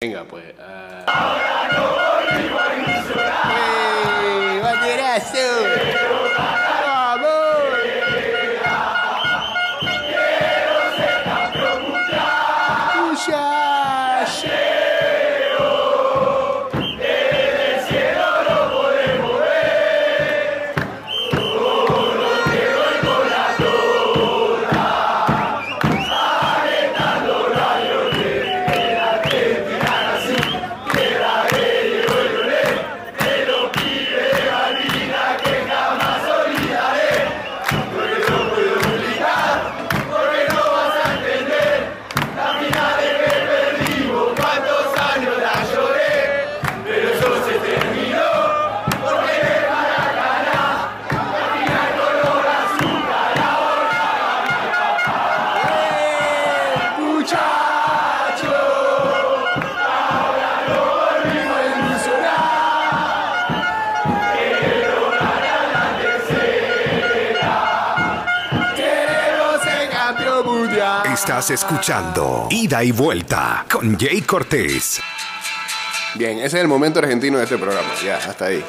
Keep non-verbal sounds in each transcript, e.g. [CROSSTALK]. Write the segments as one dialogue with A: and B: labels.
A: Venga, pues. Uh...
B: Estás escuchando Ida y Vuelta con Jay Cortés.
A: Bien, ese es el momento argentino de este programa. Ya, hasta ahí. ¿Eh?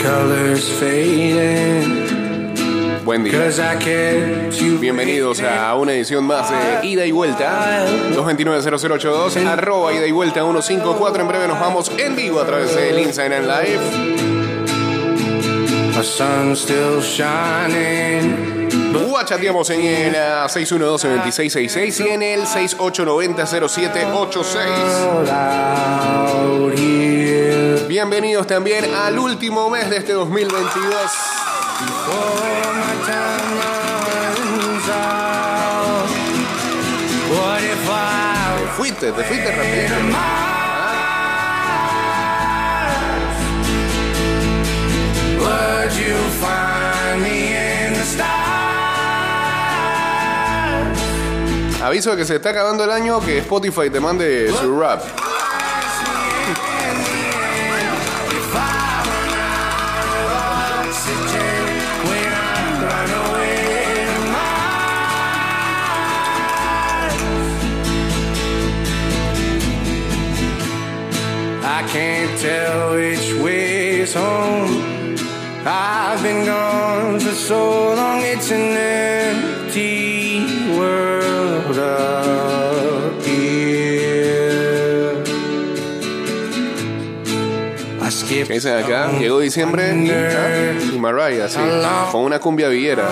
C: colors fading.
A: Buen día. Bienvenidos a una edición más de Ida y Vuelta. 229-0082, arroba Ida y Vuelta 154. En breve nos vamos en vivo a través del Instagram Live. Guachateamos en el 612-2666 y en el 6890-0786. Bienvenidos también al último mes de este 2022. Te fuiste, te fuiste rápido. Aviso de que se está acabando el año, que Spotify te mande su rap.
C: Can't tell which way is home. I've been gone for so long, it's an empty world up here.
A: ¿Qué dicen acá? Llegó diciembre y, ah, y Mariah, sí, con una cumbia villera.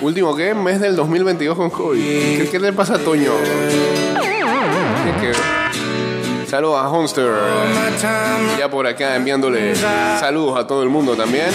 A: Último que mes del 2022 con COVID. ¿Qué, qué le pasa a Toño? Saludos a
C: time,
A: Ya por acá enviándole saludos a todo el mundo también.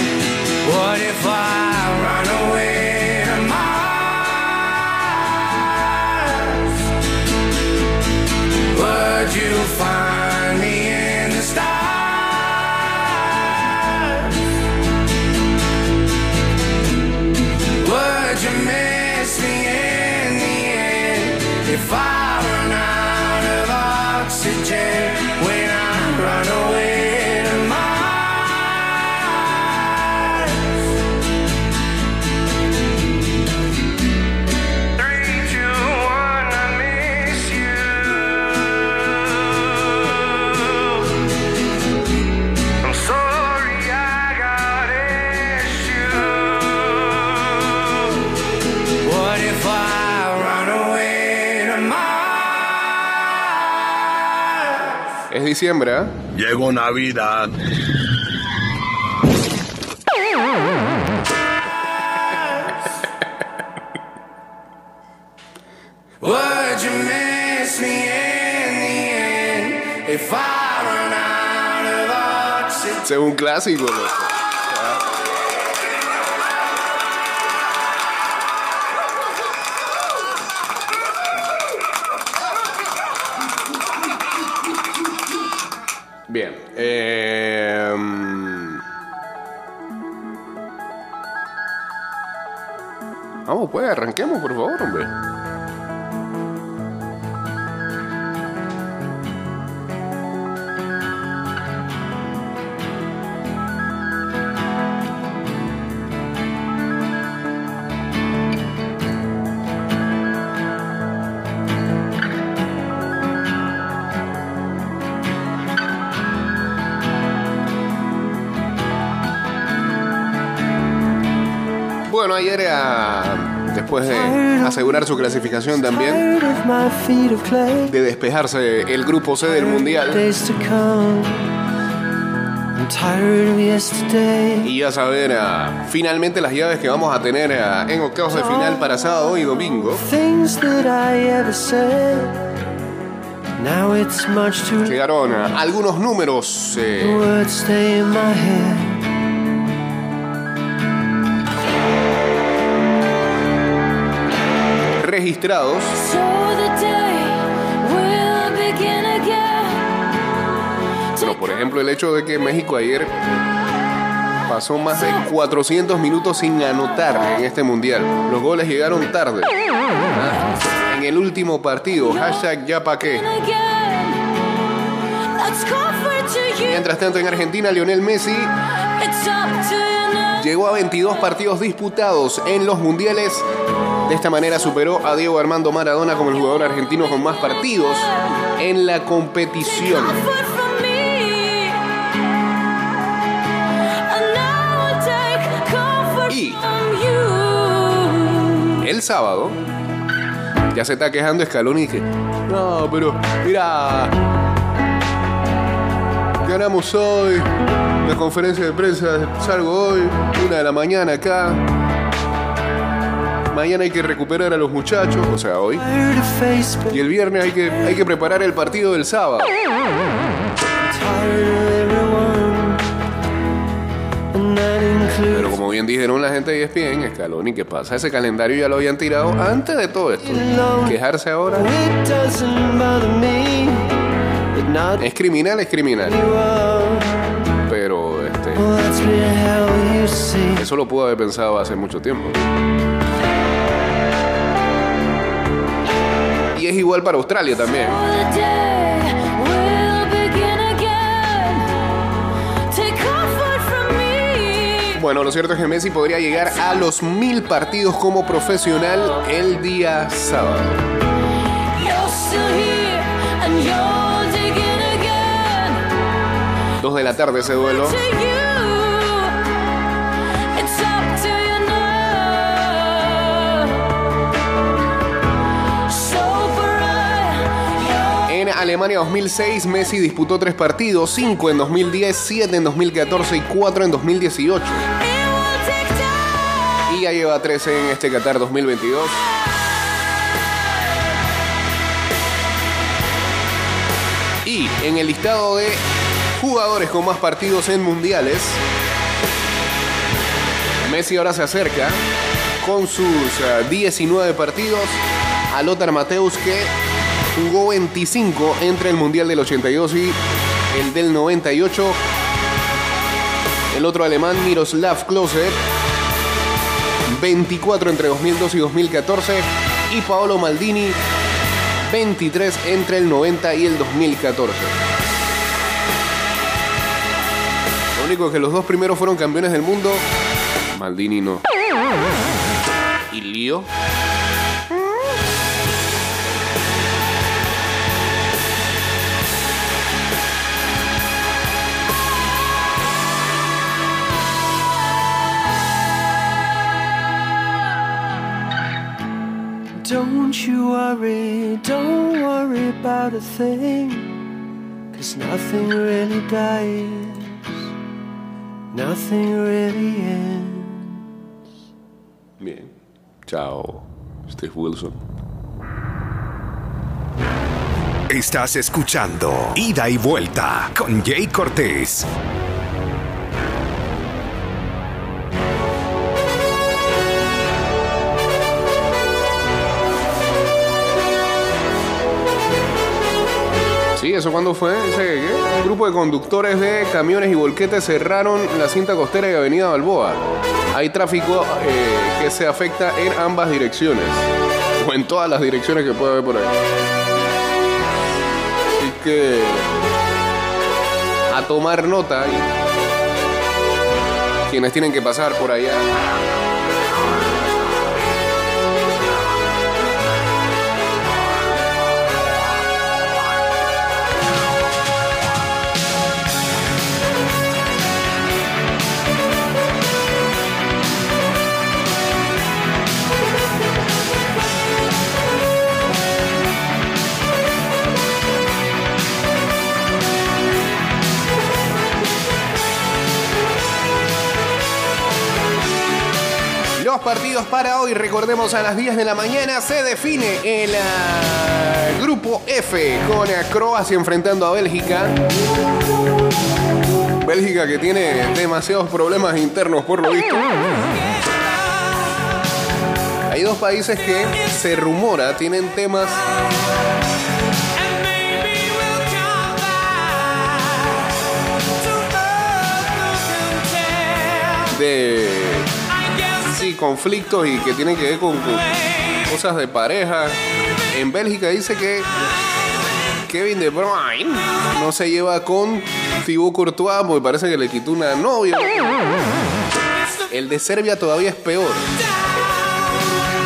A: Diciembre, ¿ah?
D: Llegó Navidad.
C: Would you miss me in the end if I run out of oxygen?
A: Ese es un clásico, loco. Pokémon, por favor, hombre. Bueno, ayer era... después de asegurar su clasificación también, de despejarse el grupo C del Mundial, y ya saber ah, finalmente las llaves que vamos a tener ah, en octavos de final para sábado y domingo. Llegaron ah, algunos números eh, registrados. Bueno, por ejemplo, el hecho de que México ayer pasó más de 400 minutos sin anotar en este mundial. Los goles llegaron tarde. Ah, En el último partido, hashtag ya pa' qué. Mientras tanto, en Argentina, Lionel Messi llegó a 22 partidos disputados en los mundiales. De esta manera superó a Diego Armando Maradona como el jugador argentino con más partidos en la competición. Y-. El sábado ya se está quejando Escalón y dije, no, pero mira, ganamos hoy, la conferencia de prensa salgo hoy, una de la mañana acá, mañana hay que recuperar a los muchachos, o sea, hoy, y el viernes hay que, hay que preparar el partido del sábado. Pero como bien dijeron la gente de ESPN, Escalón, ¿y qué pasa? Ese calendario ya lo habían tirado antes de todo esto. Quejarse ahora es criminal, es criminal. Pero este, eso lo pudo haber pensado hace mucho tiempo. Y es igual para Australia también. Bueno, lo cierto es que Messi podría llegar a los mil partidos como profesional el día sábado. 2 de la tarde ese duelo. En Alemania 2006, Messi disputó tres partidos, 5 en 2010, 7 en 2014 y 4 en 2018. Y ya lleva 13 en este Qatar 2022. Y en el listado de jugadores con más partidos en mundiales, Messi ahora se acerca con sus eh, 19 partidos a Lothar Mateus que jugó 25 entre el Mundial del 82 y el del 98. El otro alemán Miroslav Klose 24 entre 2002 y 2014 y Paolo Maldini 23 entre el 90 y el 2014. Único es que los dos primeros fueron campeones del mundo, Maldini no. ¿Y Lío?
C: Don't you worry, don't worry about a thing. Cause nothing really dies, nothing really ends.
A: Bien. Chao, Steve Wilson.
B: Estás escuchando Ida y Vuelta con Jay Cortés.
A: Sí, ¿eso cuándo fue? ¿Ese qué? Un grupo de conductores de camiones y volquetes cerraron la cinta costera y Avenida Balboa. Hay tráfico eh, que se afecta en ambas direcciones. O en todas las direcciones que pueda haber por ahí. Así que... A tomar nota. quienes tienen que pasar por allá. Partidos para hoy. Recordemos a las 10 de la mañana se define el ah, grupo F con a Croacia enfrentando a Bélgica. Bélgica que tiene demasiados problemas internos por lo visto. Hay dos países que se rumora tienen temas de conflictos y que tienen que ver con, cosas de pareja. En Bélgica dice que Kevin De Bruyne no se lleva con Thibaut Courtois porque parece que le quitó una novia. El de Serbia todavía es peor.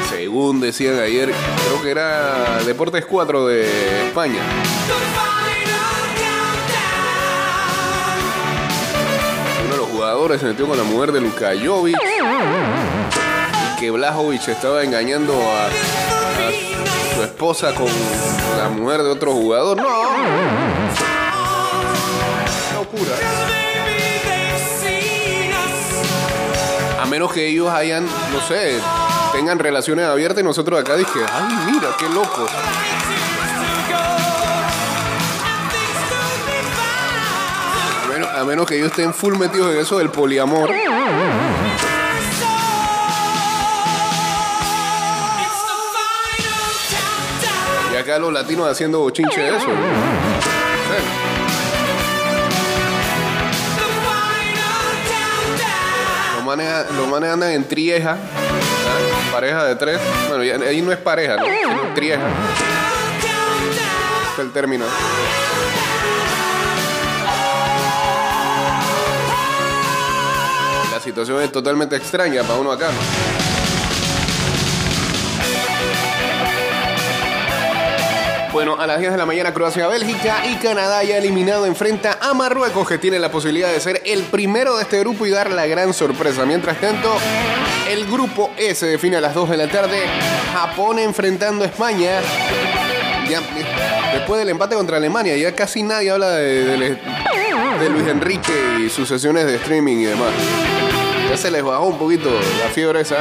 A: Según decían ayer, creo que era Deportes 4 de España. Uno de los jugadores se metió con la mujer de Luka Jovic. Que Blajovic estaba engañando a, su esposa con la mujer de otro jugador. No. Locura. A menos que ellos hayan, no sé, tengan relaciones abiertas y nosotros acá dije, ay, mira, qué loco. A a menos que ellos estén full metidos en eso del poliamor. Acá los latinos haciendo bochinche de eso. ¿no? Sí. Los manes, los manes andan en trieja. ¿sabes? Pareja de tres. Bueno, ahí no es pareja, ¿no? Sino trieja. Es el término. La situación es totalmente extraña para uno acá. ¿no? Bueno, a las 10 de la mañana Croacia-Bélgica y Canadá ya eliminado enfrenta a Marruecos que tiene la posibilidad de ser el primero de este grupo y dar la gran sorpresa. Mientras tanto, el grupo E se define a las 2 de la tarde. Japón enfrentando a España. Después del empate contra Alemania, ya casi nadie habla de, Luis Enrique y sus sesiones de streaming y demás. Ya se les bajó un poquito la fiebre esa.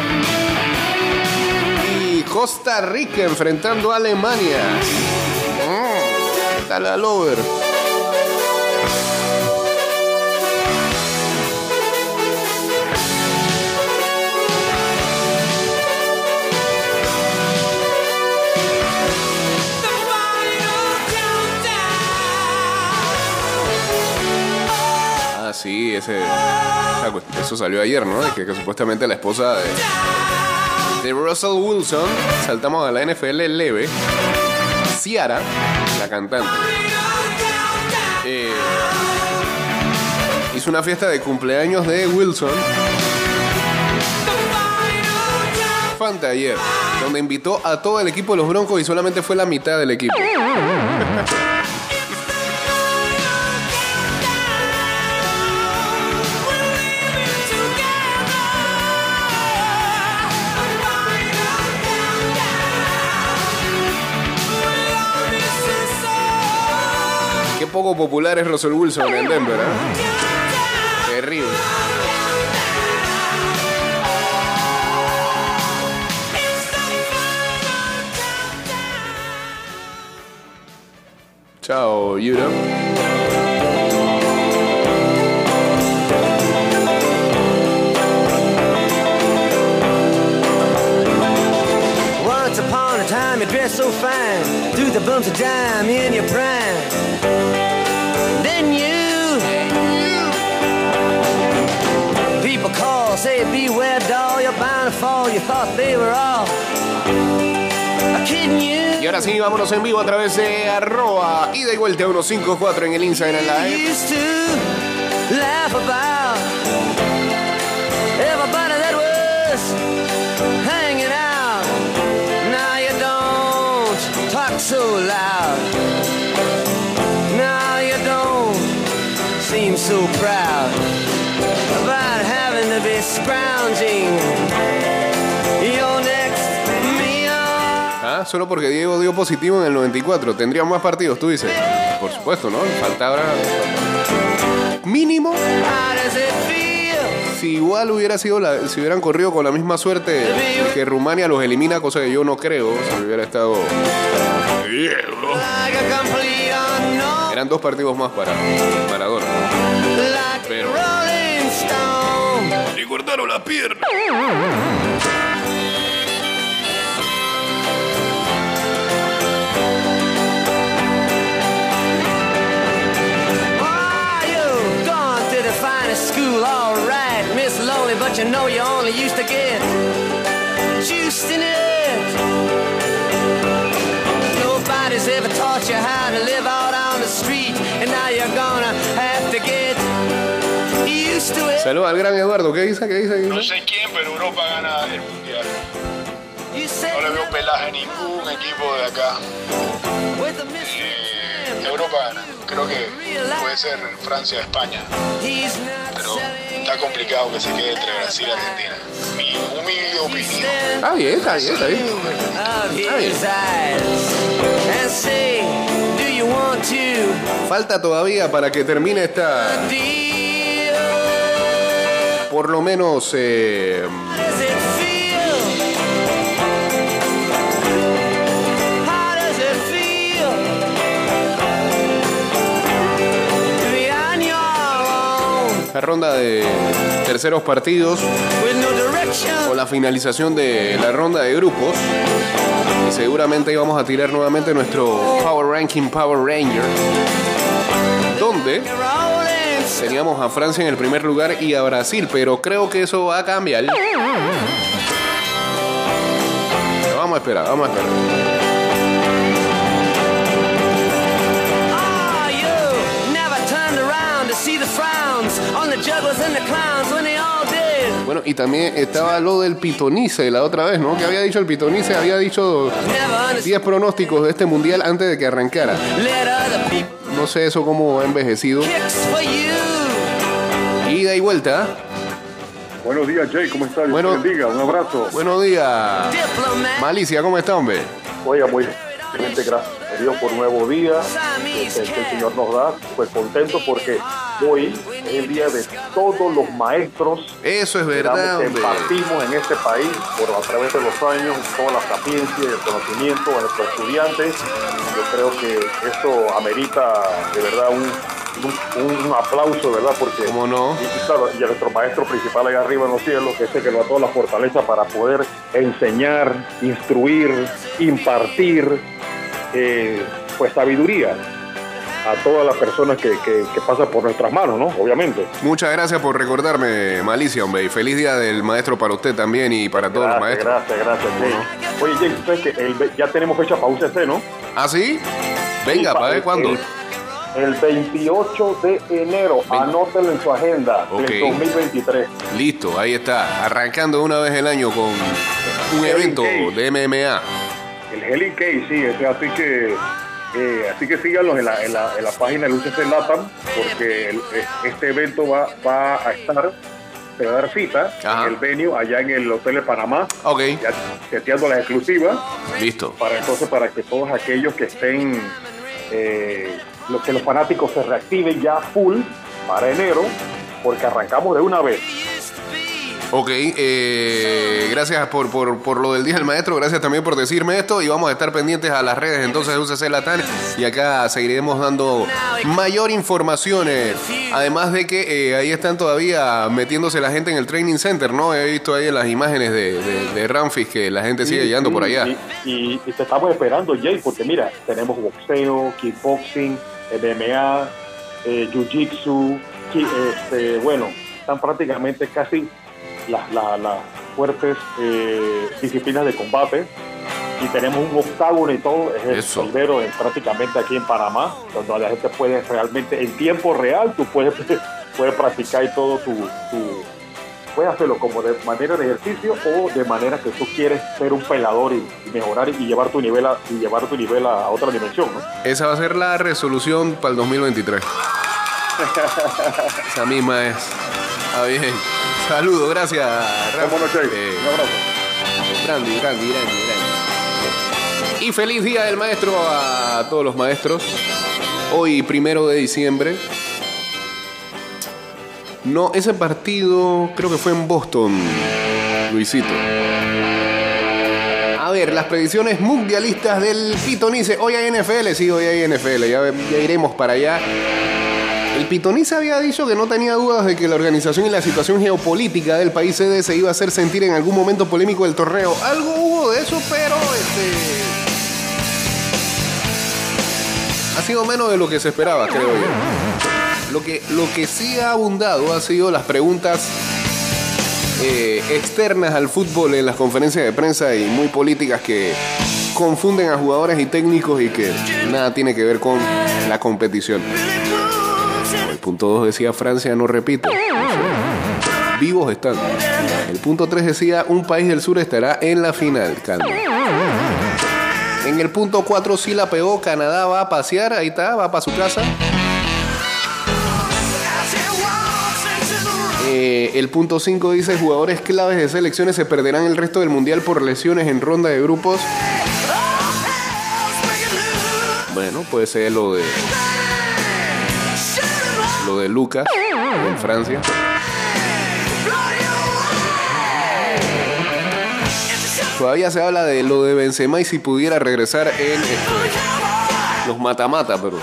A: Costa Rica enfrentando a Alemania. Dale al over. Ah, sí, ese. Eso salió ayer, ¿no? Que, que supuestamente la esposa de, Russell Wilson, saltamos a la NFL leve. Ciara, cantante. eh, hizo una fiesta de cumpleaños de Wilson. Fanta ayer, donde invitó a todo el equipo de los Broncos y solamente fue la mitad del equipo. [LAUGHS] poco popular es Russell Wilson en Denver, ¿eh? Terrible. Chao, Europe.
E: Time you dressed so fine, threw the bumps of dime in your prime. Say beware doll, you're bound to fall. You thought they were all kidding you.
A: Y ahora sí, vámonos en vivo a través de arroba ida y vuelta 154 en el Instagram Live.
E: used to laugh about everybody that was hanging out. Now you don't talk so loud. Now you don't seem so proud
A: Ah, solo porque Diego dio positivo en el 94. Tendrían más partidos, tú dices. Por supuesto, ¿no? Mínimo
E: does it feel?
A: si igual hubiera sido la, si hubieran corrido con la misma suerte que Rumania los elimina, cosa que yo no creo, si hubiera estado eran dos partidos más para Maradona. Cortaron la pierna.
E: Gone to the finest school, all right, Miss Lonely, but you know you only used to get juiced in it. Nobody's ever taught you how to live out on the street, and now you're gonna have to get
A: Saludos al gran Eduardo. ¿Qué dice? ¿Qué dice? ¿Qué
F: No sé quién, pero Europa gana el mundial.
E: You said
F: No le veo pelaje a ningún equipo de acá. Eh, Europa gana. Creo que puede ser Francia, España. Pero está complicado que se quede entre Brasil y Argentina. Mi humilde opinión.
A: Está bien, está bien, está bien. Está bien. Falta todavía para que termine esta? Por lo menos, eh, la ronda de terceros partidos con la finalización de la ronda de grupos. Y seguramente íbamos a tirar nuevamente nuestro Power Ranking Power Ranger, donde teníamos a Francia en el primer lugar y a Brasil, pero creo que eso va a cambiar. Vamos a esperar, vamos a esperar.
E: Ah.
A: Bueno, y también estaba lo del pitonice la otra vez, ¿no? Que había dicho el pitonice, había dicho
E: Never understood.
A: 10 pronósticos de este mundial antes de que arrancara. No sé eso cómo ha envejecido. Ida y vuelta.
G: Buenos días, Jay, ¿cómo estás? Dios
A: Bueno.
G: bendiga, un abrazo.
A: Buenos días. Malicia, ¿cómo está, hombre?
G: Oiga, muy gente, gracias a Dios por nuevo día que, que el. Señor nos da. Pues contento porque hoy es el día de todos los maestros
A: Eso es verdad,
G: que
A: hombre.
G: impartimos en este país por a través de los años, toda la sapiencia y el conocimiento a nuestros estudiantes. Yo creo que esto amerita de verdad un, un, un aplauso, ¿verdad? Porque
A: ¿Cómo no?
G: Y, y claro, y a nuestro maestro principal allá arriba en los cielos, que es el que nos da toda la fortaleza para poder enseñar, instruir, impartir, eh, pues sabiduría a todas las personas que, que, que pasan por nuestras manos, ¿no? Obviamente.
A: Muchas gracias por recordarme, Malicia, hombre. Y feliz día del maestro para usted también y para todos los maestros.
G: gracias, gracias, Jay. Oye, Jay, ¿sabes que el ya tenemos fecha para UCC, ¿no?
A: ¿Ah, sí? Venga,
G: Sí,
A: para ver cuándo.
G: El, el 28 de enero, anótelo en su agenda
A: Ok.
G: del 2023.
A: Listo, ahí está. Arrancando de una vez el año con un evento de MMA.
G: El Heli Case, sí, así que eh, así que síganlos en la, en la, en la página del UCC Latam, porque el- este evento va, va a estar, se va a dar cita
A: Ajá.
G: en el venue allá en el Hotel de Panamá,
A: Ok,
G: ya seteando las exclusivas,
A: listo.
G: para entonces para que todos aquellos que estén, eh, los que los fanáticos se reactiven ya full para enero, porque arrancamos de una vez.
A: Ok, eh, gracias por, por, por lo del Día del Maestro, gracias también por decirme esto. Y vamos a estar pendientes a las redes. Entonces de UCC Latam y acá seguiremos dando mayor información, eh, además de que eh, ahí están todavía metiéndose la gente en el Training Center, ¿no? He visto ahí las imágenes de, de, de Ramfis que la gente sigue llegando por allá.
G: Y, y- y te estamos esperando, Jay, porque mira, tenemos boxeo, kickboxing, MMA, eh, jiu-jitsu, este, bueno, están prácticamente casi las, las- las fuertes eh, disciplinas de combate. Y tenemos un octágono y todo, es el
A: Eso.
G: primero en- prácticamente aquí en Panamá, donde la gente puede realmente, en tiempo real, tú puedes, [LAUGHS] puedes practicar y todo tu, tu- puedes hacerlo como de manera de ejercicio o de manera que tú quieres ser un pelador y, mejorar y llevar tu nivel a, y llevar tu nivel a, a otra dimensión, ¿no?
A: Esa va a ser la resolución para el 2023. Esa misma es. Está bien. Saludos, gracias.
G: Vámonos.
A: Eh,
G: Un abrazo.
A: Grande, grande, grande, grande. Y feliz día del maestro a todos los maestros. Hoy, primero de diciembre. No, ese partido creo que fue en Boston, Luisito. A ver, las predicciones mundialistas del Pitonice. Hoy hay NFL, sí, hoy hay NFL, ya, ya iremos para allá. El Pitonice había dicho que no tenía dudas de que la organización y la situación geopolítica del país sede se iba a hacer sentir en algún momento polémico del torneo. Algo hubo de eso, pero este. Ha sido menos de lo que se esperaba, creo yo. Lo que, lo que sí ha abundado ha sido las preguntas eh, externas al fútbol en las conferencias de prensa y muy políticas que confunden a jugadores y técnicos y que nada tiene que ver con la competición. Punto 2 decía Francia no repite. Vivos están. El punto 3 decía un país del sur estará en la final. Calma. En el punto 4 sí la pegó. Canadá va a pasear. Ahí está, va para su casa. Eh, el punto 5 dice jugadores claves de selecciones se perderán el resto del mundial por lesiones en ronda de grupos. Bueno, puede ser lo de lo de Lucas en Francia. Todavía se habla de lo de Benzema y si pudiera regresar en este, los mata-mata, pero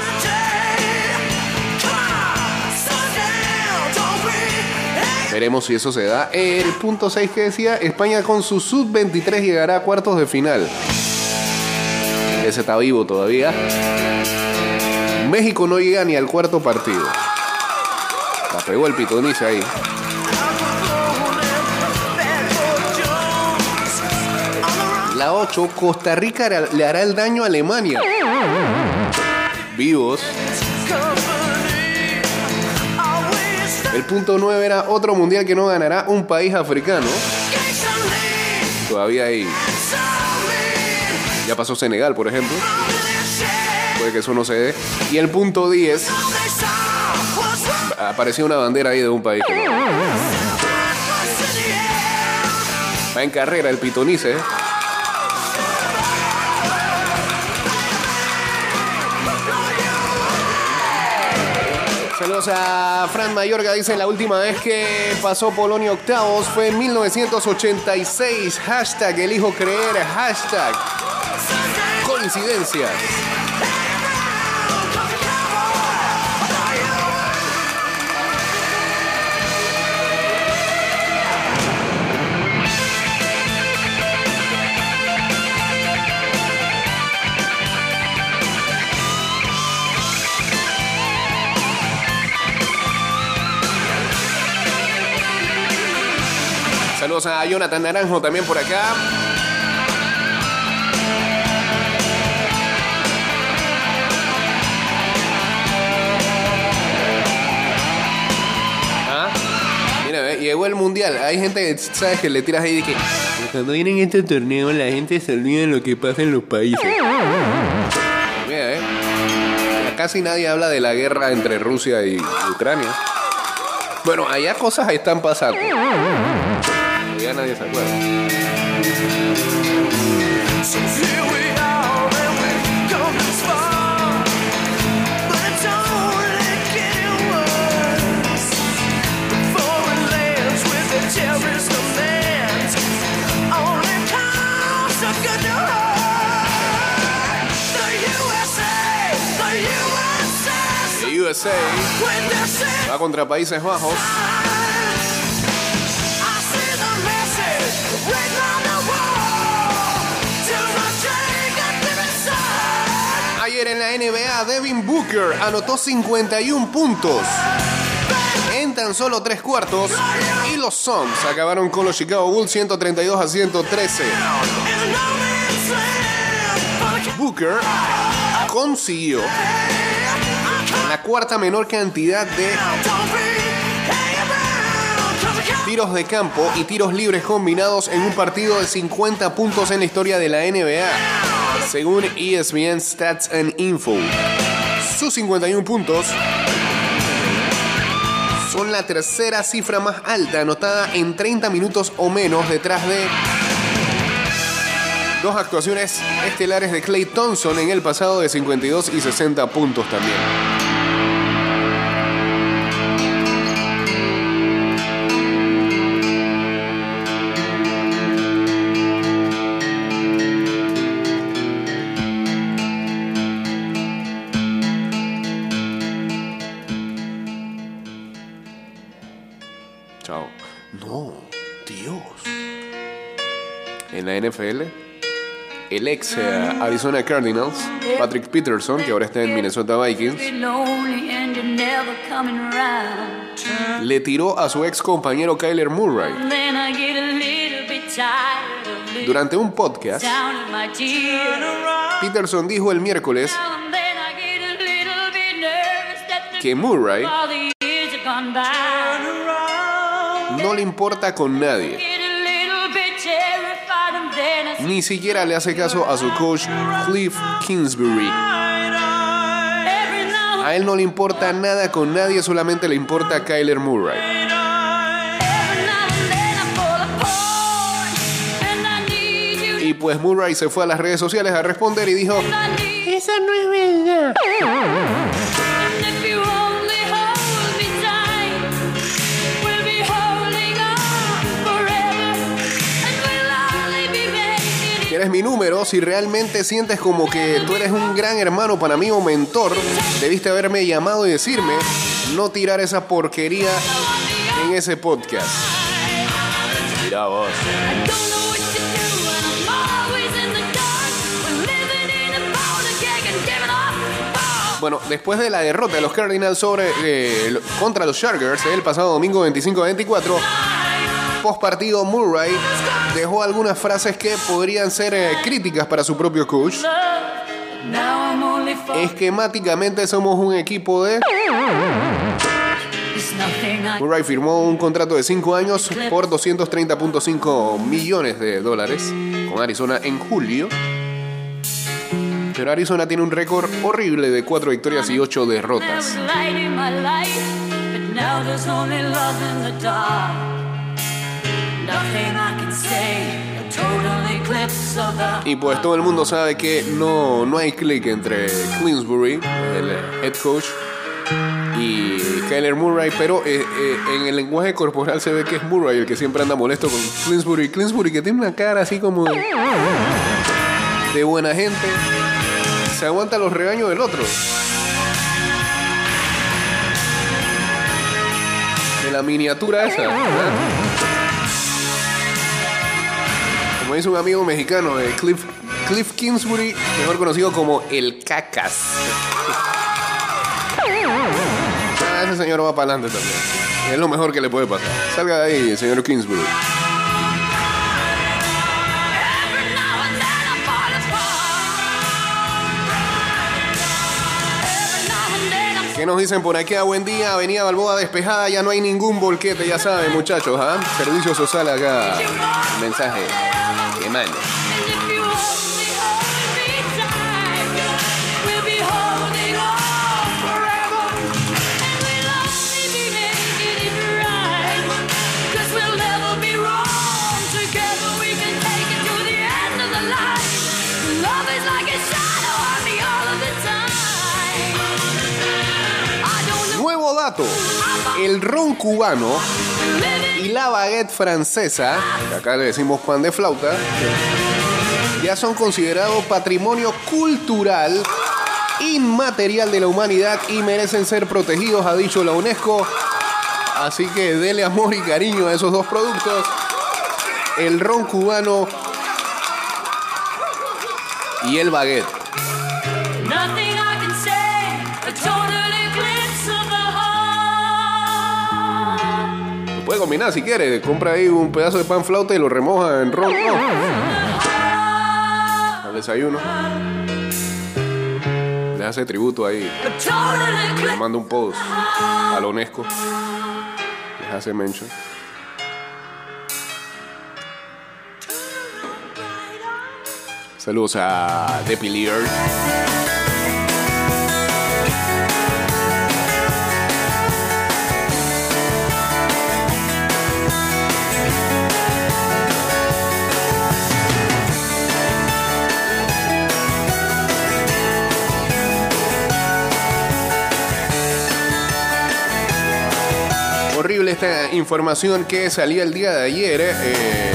A: veremos si eso se da. El punto 6 que decía, España con su sub-23 llegará a cuartos de final. Ese está vivo todavía. México no llega ni al cuarto partido. La pegó el pitonice ahí. La 8, Costa Rica le hará el daño a Alemania. Vivos. El punto 9 era otro mundial que no ganará un país africano. Todavía ahí. Ya pasó Senegal, por ejemplo. Puede que eso no se dé. Y el punto 10, apareció una bandera ahí de un país. Va en carrera el pitonice. ¿eh? Saludos a Fran Mayorga, dice la última vez que pasó Polonia octavos fue en 1986. Hashtag elijo creer, hashtag coincidencias. Saludos a Jonathan Naranjo también por acá. Ah, llegó el mundial. Hay gente que, ¿sabes? Que le tiras ahí de que cuando vienen este torneo la gente se olvida de lo que pasa en los países. Mira, eh. Casi nadie habla de la guerra entre Rusia y Ucrania. Bueno, allá cosas están pasando. Ya nadie se acuerda. The USA va contra Países Bajos. En la NBA, Devin Booker anotó 51 puntos en tan solo tres cuartos y los Suns acabaron con los Chicago Bulls 132 a 113. Booker consiguió la cuarta menor cantidad de tiros de campo y tiros libres combinados en un partido de 50 puntos en la historia de la NBA, según ESPN Stats and Info. Sus 51 puntos son la tercera cifra más alta anotada en 30 minutos o menos detrás de dos actuaciones estelares de Clay Thompson en el pasado de 52 y 60 puntos también. El ex eh, Arizona Cardinals, Patrick Peterson, que ahora está en Minnesota Vikings, le tiró a su ex compañero Kyler Murray durante un podcast. Peterson dijo el miércoles que Murray no le importa con nadie. Ni siquiera le hace caso a su coach Cliff Kingsbury. A él no le importa nada con nadie, solamente le importa Kyler Murray. Y pues Murray se fue a las redes sociales a responder y dijo,
D: Eso no es verdad.
A: ¿Quieres mi número? Si realmente sientes como que tú eres un gran hermano para mí o mentor, debiste haberme llamado y decirme, no tirar esa porquería en ese podcast. Mira vos. Bueno, después de la derrota de los Cardinals sobre, eh, contra los Chargers el pasado domingo 25 a 24, post partido Murray dejó algunas frases que podrían ser eh, críticas para su propio coach. Esquemáticamente somos un equipo de... Murray firmó un contrato de 5 años por 230.5 millones de dólares con Arizona en julio. Pero Arizona tiene un récord horrible de 4 victorias y 8 derrotas. Y pues todo el mundo sabe que no, no hay clic entre Queensbury, el head coach, y Kyler Murray, pero eh, eh, en el lenguaje corporal se ve que es Murray el que siempre anda molesto con Queensbury. Queensbury que tiene una cara así como de, buena gente, se aguanta los regaños del otro. De la miniatura esa. Como dice un amigo mexicano de Cliff, Cliff Kingsbury, mejor conocido como el Cacas. Ah, ese señor va para adelante también. Es lo mejor que le puede pasar. Salga de ahí, señor Kingsbury. ¿Qué nos dicen por aquí? Ah, buen día, Avenida Balboa despejada, ya no hay ningún volquete, ya saben, muchachos, ¿ah? Servicio social acá. Mensaje. Que. El ron cubano y la baguette francesa, que acá le decimos pan de flauta, ya son considerados patrimonio cultural inmaterial de la humanidad y merecen ser protegidos, ha dicho la UNESCO. Así que dele amor y cariño a esos dos productos. El ron cubano y el baguette. Puede si quiere. Compra ahí un pedazo de pan flauta y lo remoja en ron. Al desayuno. Le hace tributo ahí. Le manda un post a la UNESCO. Les hace mention. Saludos a. Horrible información que salía el día de ayer. eh,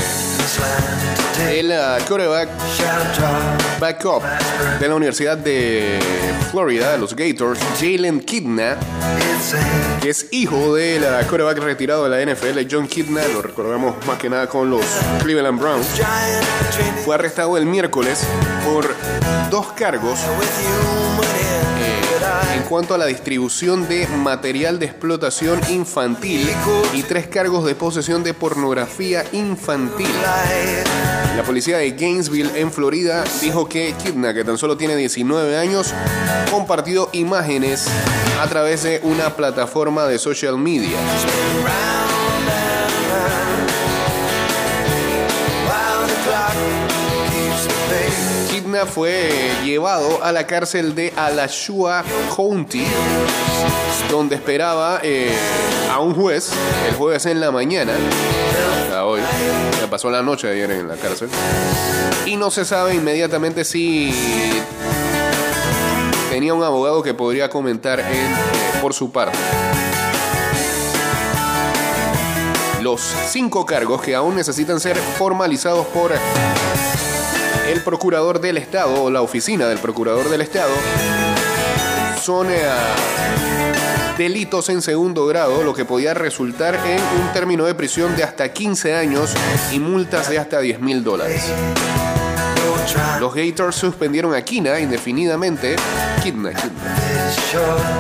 A: el uh, quarterback backup de la Universidad de Florida, los Gators, Jalen Kidna, que es hijo del uh, quarterback retirado de la NFL, John Kidna, lo recordamos más que nada con los Cleveland Browns, fue arrestado el miércoles por dos cargos eh, cuanto a la distribución de material de explotación infantil y tres cargos de posesión de pornografía infantil. La policía de Gainesville, en Florida, dijo que Kidna, que tan solo tiene 19 años, compartió imágenes a través de una plataforma de social media. Fue llevado a la cárcel de Alachua County, donde esperaba eh, a un juez el jueves en la mañana. Hasta hoy. Se pasó la noche ayer en la cárcel. Y no se sabe inmediatamente si tenía un abogado que podría comentar en- eh, por su parte. Los cinco cargos que aún necesitan ser formalizados por el procurador del Estado o la oficina del procurador del Estado son eh, delitos en segundo grado, lo que podía resultar en un término de prisión de hasta 15 años y multas de hasta 10 mil dólares. Los Gators suspendieron a Kina indefinidamente, Kidna,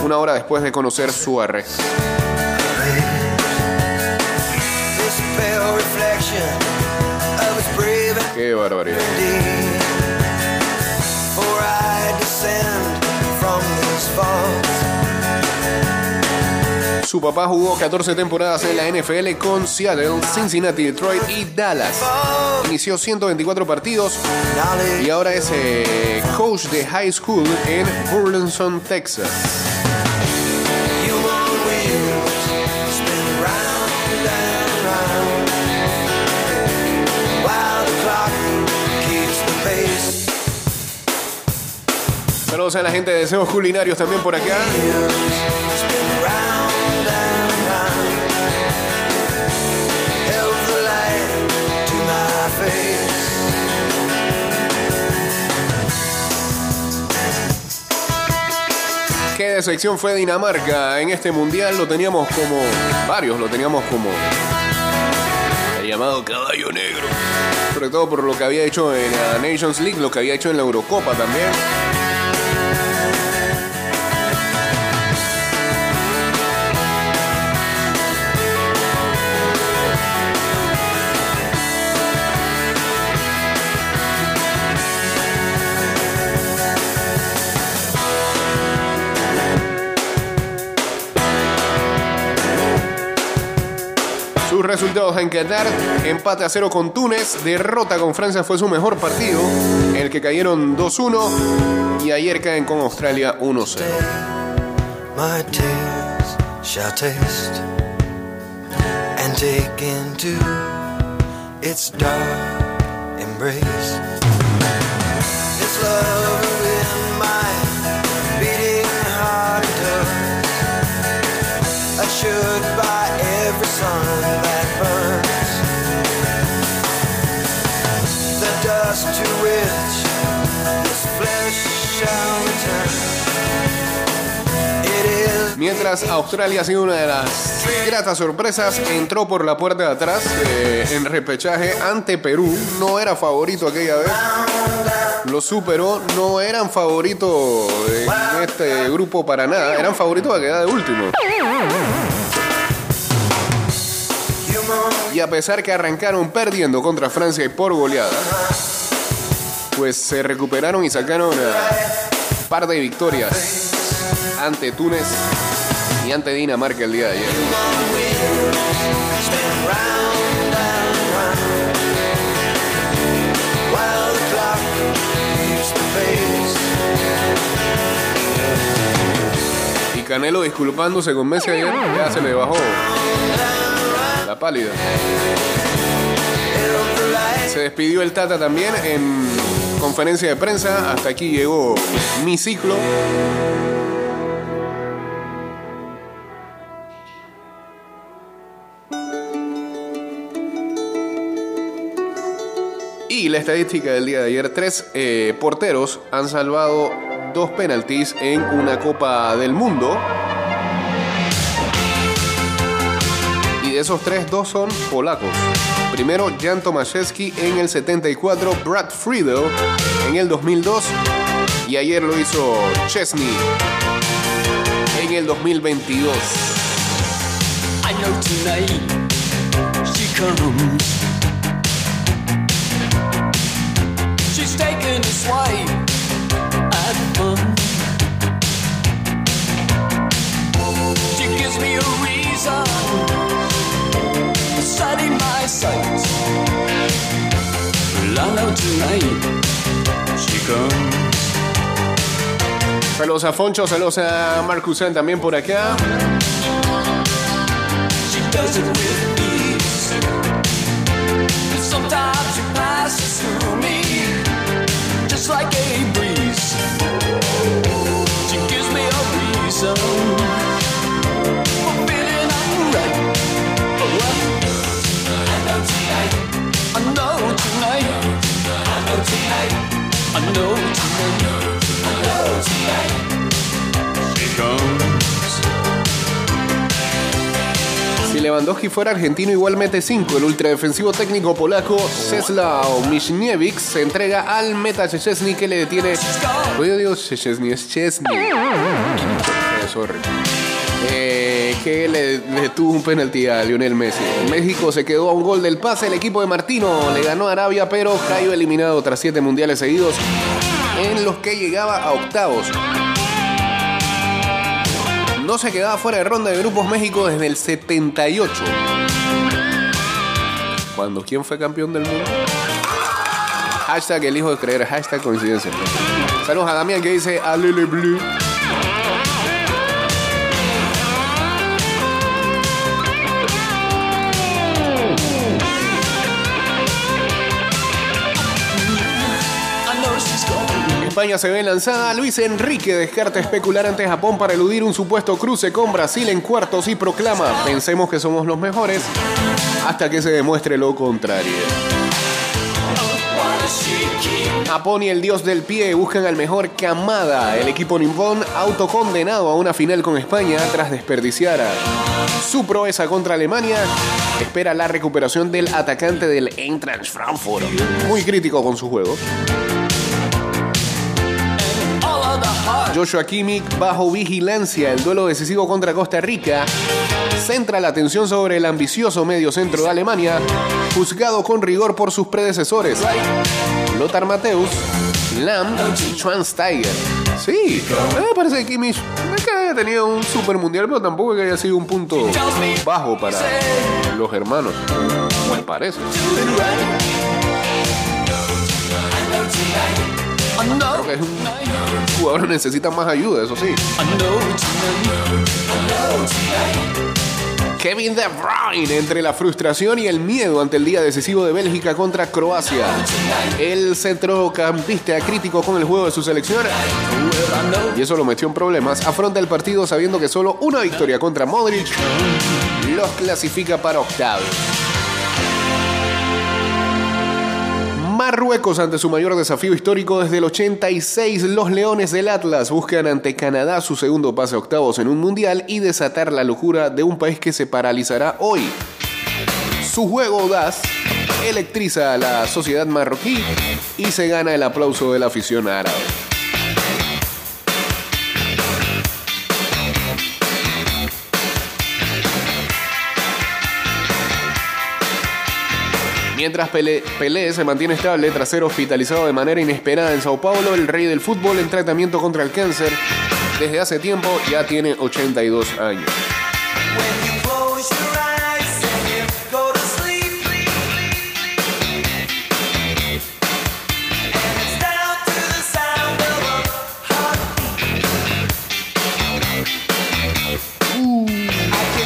A: una hora después de conocer su arresto. Qué barbaridad. Su papá jugó 14 temporadas en la NFL con Seattle, Cincinnati, Detroit y Dallas. Inició 124 partidos y ahora es eh, coach de high school en Burleson, Texas. Saludos a la gente de Deseos Culinarios también por acá. Qué decepción fue Dinamarca en este mundial. Lo teníamos como. Varios lo teníamos como. El llamado caballo negro. Sobre todo por lo que había hecho en la Nations League, lo que había hecho en la Eurocopa también. Sus resultados en Qatar, empate a cero con Túnez, derrota con Francia fue su mejor partido, en el que cayeron 2-1 y ayer caen con Australia 1-0.
C: My tears shall taste and take into its dark embrace.
A: Australia ha sido una de las gratas sorpresas, entró por la puerta de atrás eh, en repechaje ante Perú. No era favorito aquella vez. Lo superó, no eran favoritos en este grupo para nada. Eran favoritos a quedar de último. Y a pesar que arrancaron perdiendo contra Francia y por goleada, pues se recuperaron y sacaron un par de victorias ante Túnez y ante Dinamarca el día de ayer. Y Canelo disculpándose con Messi ayer, ya se le bajó la pálida. Se despidió el Tata también en conferencia de prensa. Hasta aquí llegó mi ciclo. La estadística del día de ayer, tres eh, porteros han salvado dos penaltis en una Copa del Mundo. Y de esos tres, dos son polacos. Primero, Jan Tomaszewski en el 74, Brad Friedel en el 2002 y ayer lo hizo Chesney en el 2022.
H: I know tonight she comes. Setting my sights. Tonight she comes.
A: Saludos a Foncho, saludos a Marcusan también por acá.
H: She does it with
A: Lewandowski fuera argentino, igual mete 5. El ultradefensivo técnico polaco Czeslaw Michniewicz se entrega al meta Szczesny que le detiene. Pues yo digo Szczesny, es Chesney. Eh, que le detuvo un penalti a Lionel Messi. México se quedó a un gol del pase. El equipo de Martino le ganó a Arabia, pero cayó eliminado tras 7 mundiales seguidos en los que llegaba a octavos. No se quedaba fuera de ronda de grupos México desde el 78. Cuando quién fue campeón del mundo. Hashtag el hijo de creer, hashtag coincidencia. Saludos a Damián que dice Alele Blue. España se ve lanzada. Luis Enrique descarta especular ante Japón para eludir un supuesto cruce con Brasil en cuartos y proclama: Pensemos que somos los mejores hasta que se demuestre lo contrario. Japón y el dios del pie buscan al mejor Kamada. El equipo nipón autocondenado a una final con España tras desperdiciar su proeza contra Alemania. Espera la recuperación del atacante del Eintracht Frankfurt. Muy crítico con su juego. Joshua Kimmich bajo vigilancia. El duelo decisivo contra Costa Rica centra la atención sobre el ambicioso medio centro de Alemania, juzgado con rigor por sus predecesores. Lothar Mateus, Lam y Schwansteiger. Sí, me parece que Kimmich haya tenido un super mundial, pero tampoco que haya sido un punto bajo para los hermanos. Me parece. Creo que es un jugador que necesita más ayuda, eso sí. Kevin De Bruyne entre la frustración y el miedo ante el día decisivo de Bélgica contra Croacia. El centrocampista crítico con el juego de su selección y eso lo metió en problemas. Afronta el partido sabiendo que solo una victoria contra Modric los clasifica para octavos. Marruecos ante su mayor desafío histórico desde el 86. Los Leones del Atlas buscan ante Canadá su segundo pase a octavos en un mundial y desatar la locura de un país que se paralizará hoy. Su juego audaz electriza a la sociedad marroquí y se gana el aplauso de la afición árabe. Mientras Pelé, se mantiene estable tras ser hospitalizado de manera inesperada en Sao Paulo, el rey del fútbol en tratamiento contra el cáncer desde hace tiempo ya tiene 82 años.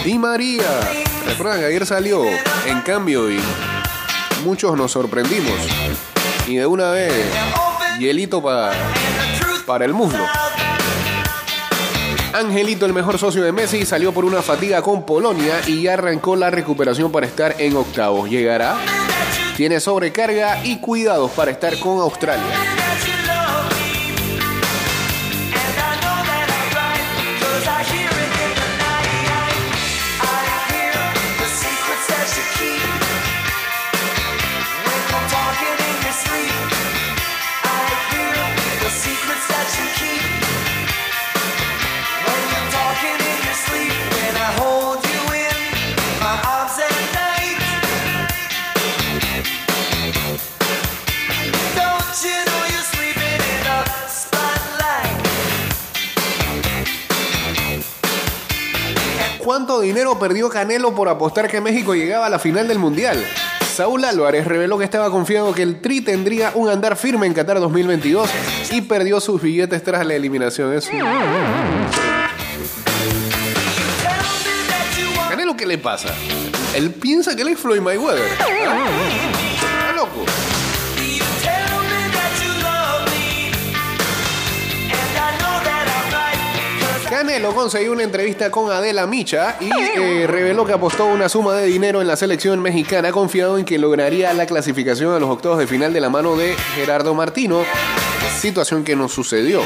A: Di María, recuerdan que ayer salió en cambio y muchos nos sorprendimos. Y de una vez, hielito para, para el muslo. Angelito, el mejor socio de Messi, salió por una fatiga con Polonia y ya arrancó la recuperación para estar en octavos. ¿Llegará? tiene sobrecarga y cuidados para estar con Australia. Dinero perdió Canelo por apostar que México llegaba a la final del Mundial? Saúl Álvarez reveló que estaba confiado que el Tri tendría un andar firme en Qatar 2022 y perdió sus billetes tras la eliminación. Eso. Canelo, ¿qué le pasa? Él piensa que él es Floyd Mayweather. Canelo una entrevista con Adela Micha y eh, reveló que apostó una suma de dinero en la selección mexicana confiado en que lograría la clasificación a los octavos de final de la mano de Gerardo Martino, situación que no sucedió.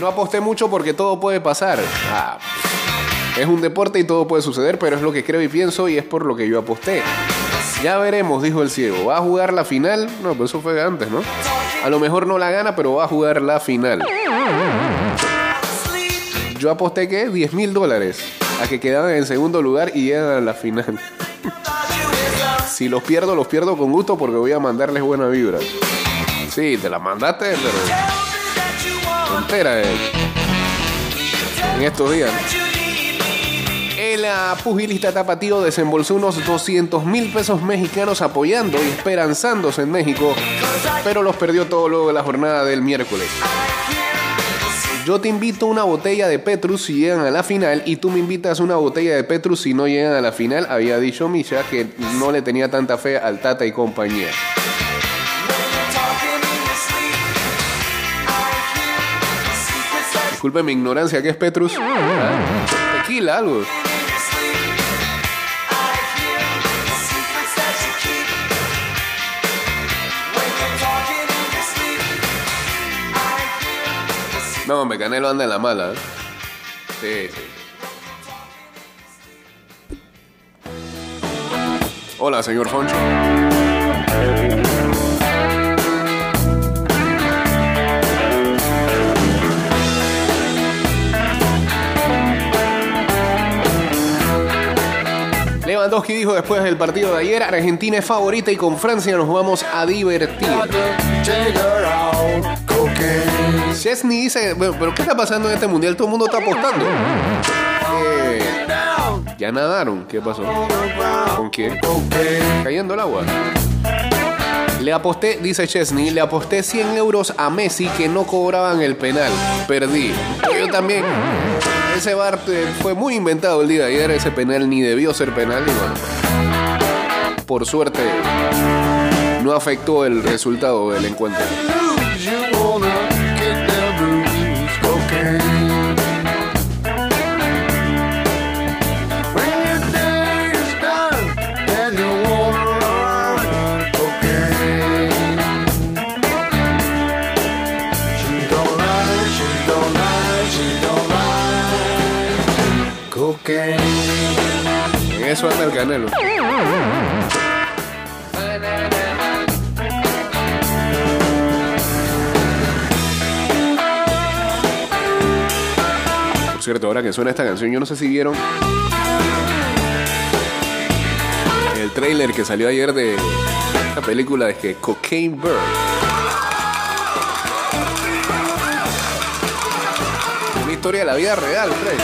A: No aposté mucho porque todo puede pasar. Ah, es un deporte y todo puede suceder, pero es lo que creo y pienso y es por lo que yo aposté. Ya veremos, dijo el ciego. ¿Va a jugar la final? No, pues eso fue antes, ¿no? A lo mejor no la gana, pero va a jugar la final. Yo aposté que 10 mil dólares a que quedaban en segundo lugar y llegan a la final. [LAUGHS] Si los pierdo, los pierdo con gusto porque voy a mandarles buena vibra. Sí, te la mandaste, pero entera eh, en estos días. Ah, pugilista tapatío desembolsó unos 200 mil pesos mexicanos apoyando y esperanzándose en México, pero los perdió todo luego de la jornada del miércoles. Yo te invito una botella de Petrus si llegan a la final y tú me invitas una botella de Petrus si no llegan a la final, había dicho Misha que no le tenía tanta fe al Tata y compañía. Disculpe mi ignorancia, ¿qué es Petrus? Tequila, algo. No, hombre, Canelo anda en la mala. ¿eh? Sí, sí. Hola, señor Foncho. Lewandowski dijo después del partido de ayer, Argentina es favorita y con Francia nos vamos a divertir. Chesney dice, bueno, pero ¿qué está pasando en este mundial? Todo el mundo está apostando. Eh, ya nadaron, ¿qué pasó? ¿Con quién? Cayendo el agua. Le aposté, dice Chesney, le aposté 100 euros a Messi que no cobraban el penal. Perdí. Yo también. Ese bar eh, fue muy inventado el día de ayer. Ese penal ni debió ser penal. Y bueno, por suerte, no afectó el resultado del encuentro. Eso anda el canelo. Por cierto, ahora que suena esta canción, yo no sé si vieron el trailer que salió ayer de la película de que Cocaine Bird. Una historia de la vida real, Fred.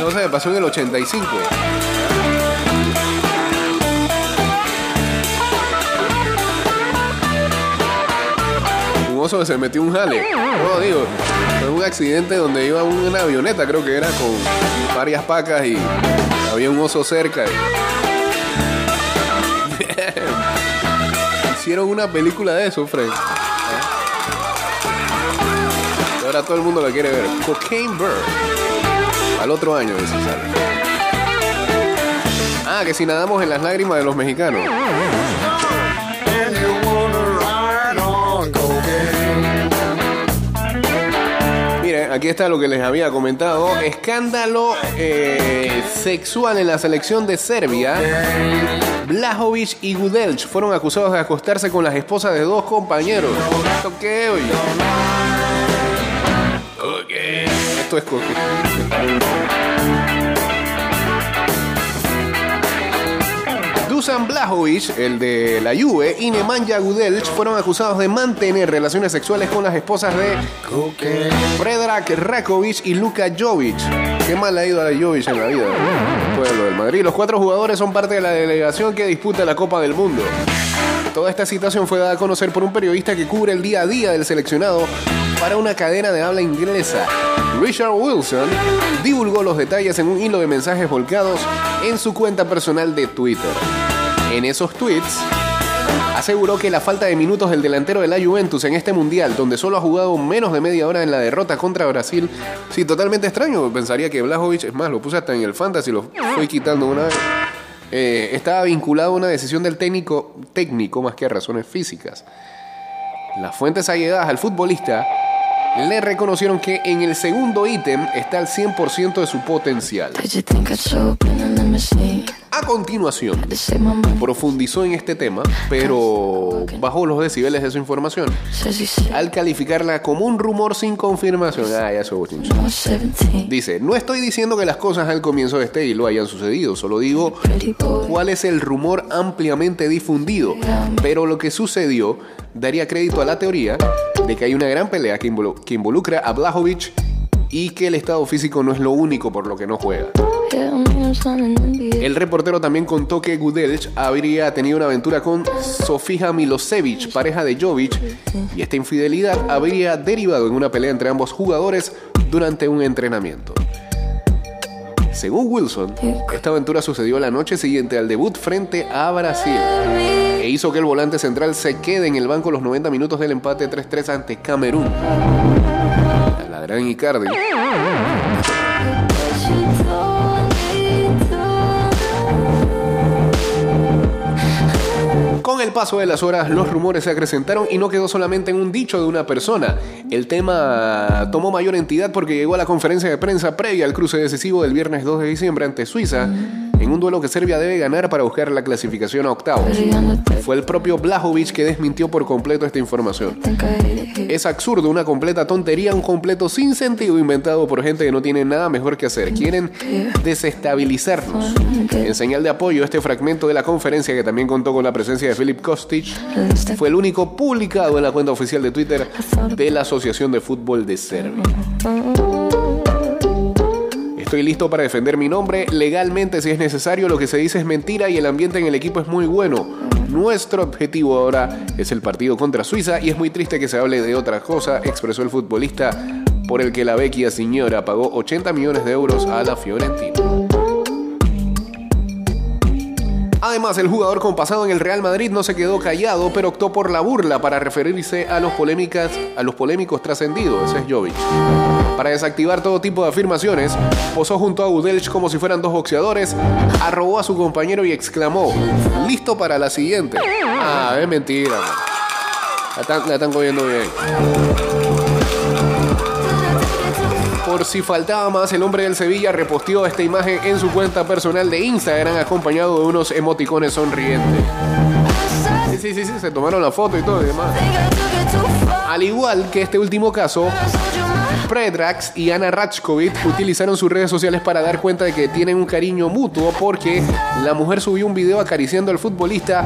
A: No sé, pasó en el 85. Un oso que se metió un jale. No, digo, fue un accidente donde iba una avioneta, creo que era con varias pacas y había un oso cerca. [LAUGHS] Hicieron una película de eso, Fred. Y ahora todo el mundo la quiere ver. Cocaine Bird. Al otro año, de si sale. Ah, que si nadamos en las lágrimas de los mexicanos. Aquí está lo que les había comentado. Escándalo eh, sexual en la selección de Serbia. Blajovic y Gudelj fueron acusados de acostarse con las esposas de dos compañeros. ¿Esto qué? Ok. Esto es... co- Dusan Blajovic, el de la Juve, y Nemanja Gudelj fueron acusados de mantener relaciones sexuales con las esposas de Predrag Rakovic y Luka Jovic. Qué mal ha ido a la Jovic en la vida. Después de lo del Madrid. Los cuatro jugadores son parte de la delegación que disputa la Copa del Mundo. Toda esta situación fue dada a conocer por un periodista que cubre el día a día del seleccionado para una cadena de habla inglesa. Richard Wilson divulgó los detalles en un hilo de mensajes volcados en su cuenta personal de Twitter. En esos tweets aseguró que la falta de minutos del delantero de la Juventus en este mundial, donde solo ha jugado menos de media hora en la derrota contra Brasil, sí, totalmente extraño. Pensaría que Blajovic, es más, lo puse hasta en el fantasy, lo fui quitando una vez. Eh, estaba vinculado a una decisión del técnico, técnico más que a razones físicas. Las fuentes allegadas al futbolista le reconocieron que en el segundo ítem está el 100% de su potencial.
I: A
A: continuación, profundizó en este tema, pero bajó los decibeles de su información al calificarla como un rumor sin confirmación. Ah, ya se bochinchó.
I: I was 17.
A: Dice, no estoy diciendo que las cosas al comienzo de este hilo hayan sucedido, solo digo cuál es el rumor ampliamente difundido. Pero lo que sucedió daría crédito a la teoría de que hay una gran pelea que involucra a Blajovic y que el estado físico no es lo único por lo que no juega. El reportero también contó que Gudelj habría tenido una aventura con Sofija Milosevic, pareja de Jovic, y esta infidelidad habría derivado en una pelea entre ambos jugadores durante un entrenamiento. Según Wilson, esta aventura sucedió la noche siguiente al debut frente a Brasil e hizo que el volante central se quede en el banco los 90 minutos del empate 3-3 ante Camerún. Con el paso de las horas, los rumores se acrecentaron y no quedó solamente en un dicho de una persona. El tema tomó mayor entidad porque llegó a la conferencia de prensa previa al cruce decisivo del viernes 2 de diciembre ante Suiza, en un duelo que Serbia debe ganar para buscar la clasificación a octavos. Fue el propio Blajovic que desmintió por completo esta información. Es absurdo, una completa tontería, un completo sin sentido inventado por gente que no tiene nada mejor que hacer. Quieren desestabilizarnos. En señal de apoyo, este fragmento de la conferencia, que también contó con la presencia de Filip Kostic, fue el único publicado en la cuenta oficial de Twitter de la Asociación de Fútbol de Serbia. Estoy listo para defender mi nombre legalmente si es necesario. Lo que se dice es mentira y el ambiente en el equipo es muy bueno. Nuestro objetivo ahora es el partido contra Suiza y es muy triste que se hable de otra cosa, expresó el futbolista por el que la vecchia señora pagó 80 millones de euros a la Fiorentina. Además, el jugador con pasado en el Real Madrid no se quedó callado, pero optó por la burla para referirse a los, polémicas, a los polémicos trascendidos. Ese es Jovic. Para desactivar todo tipo de afirmaciones, posó junto a Udelch como si fueran dos boxeadores, arrobó a su compañero y exclamó, listo para la siguiente. Ah, es mentira. La están, la están cogiendo bien. Si faltaba más, el hombre del Sevilla reposteó esta imagen en su cuenta personal de Instagram acompañado de unos emoticones sonrientes. Sí, sí, sí, sí, se tomaron la foto y todo y demás. Al igual que este último caso, Predrax y Ana Rachkovic utilizaron sus redes sociales para dar cuenta de que tienen un cariño mutuo porque la mujer subió un video acariciando al futbolista,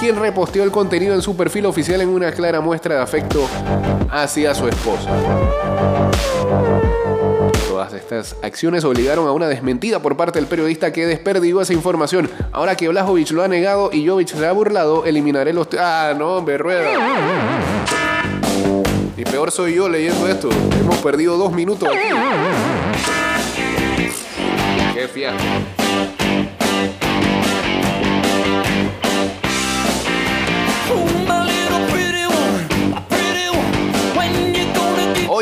A: quien reposteó el contenido en su perfil oficial en una clara muestra de afecto hacia su esposa. Todas estas acciones obligaron a una desmentida por parte del periodista que desperdigó esa información. Ahora que Blajovic lo ha negado y Jovic se ha burlado, eliminaré los... Ah, no, hombre, rueda. Y peor soy yo leyendo esto. Hemos perdido dos minutos aquí. Qué fiasco.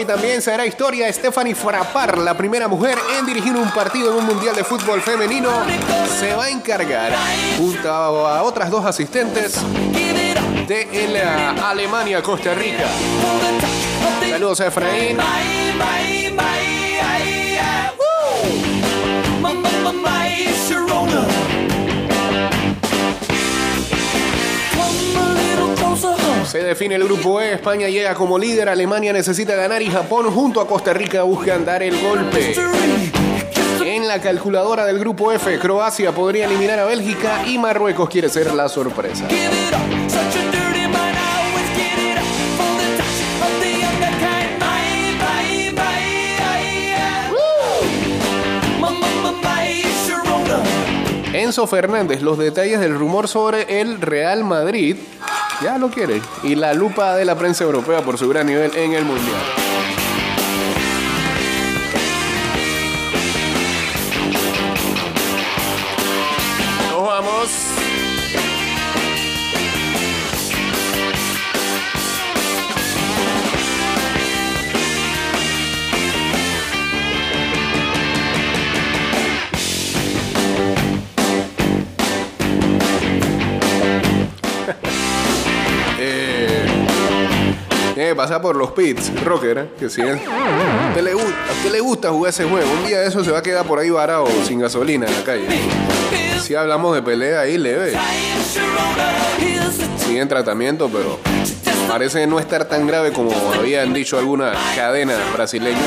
A: También se hará historia Stephanie Frappar, la primera mujer en dirigir un partido en un mundial de fútbol femenino. Se va a encargar, junto a otras dos asistentes, de la Alemania-Costa Rica. Saludos a Efraín. Se define el grupo E, España llega como líder, Alemania necesita ganar y Japón junto a Costa Rica buscan dar el golpe. En la calculadora del grupo F, Croacia podría eliminar a Bélgica y Marruecos quiere ser la sorpresa. Enzo Fernández, los detalles del rumor sobre el Real Madrid, ya lo quiere, y la lupa de la prensa europea por su gran nivel en el Mundial. Nos vamos. Que pasar por los pits, rocker, que si es- a usted, le, gusta jugar ese juego, un día de eso se va a quedar por ahí varado sin gasolina en la calle. Si hablamos de pelea ahí leve, sigue en tratamiento, pero parece no estar tan grave como habían dicho algunas cadenas brasileñas.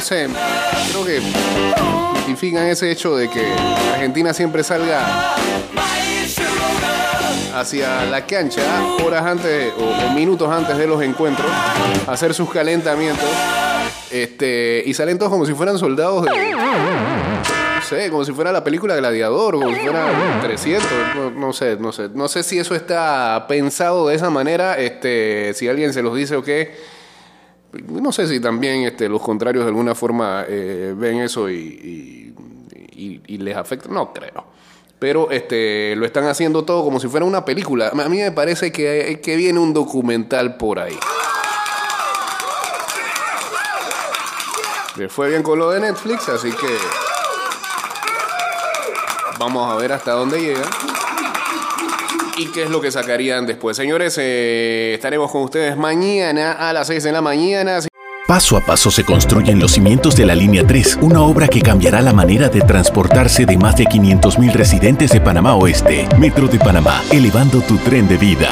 A: No sé, creo que justifican ese hecho de que Argentina siempre salga hacia la cancha horas antes o, minutos antes de los encuentros, hacer sus calentamientos, este, y salen todos como si fueran soldados de, no sé, como si fuera la película Gladiador, como si fuera 300, no, no sé, no sé, no sé si eso está pensado de esa manera, este, si alguien se los dice o qué. No sé si también este, los contrarios de alguna forma eh, ven eso y, y- les afecta. No creo. Pero este, lo están haciendo todo como si fuera una película. A mí me parece que, que viene un documental por ahí. Le fue bien con lo de Netflix, así que Vamos a ver hasta dónde llega. ¿Y qué es lo que sacarían después? Señores, eh, estaremos con ustedes mañana a las 6 de la mañana.
J: Paso a paso se construyen los cimientos de la Línea 3, una obra que cambiará la manera de transportarse de más de 500.000 residentes de Panamá Oeste. Metro de Panamá, elevando tu tren de vida.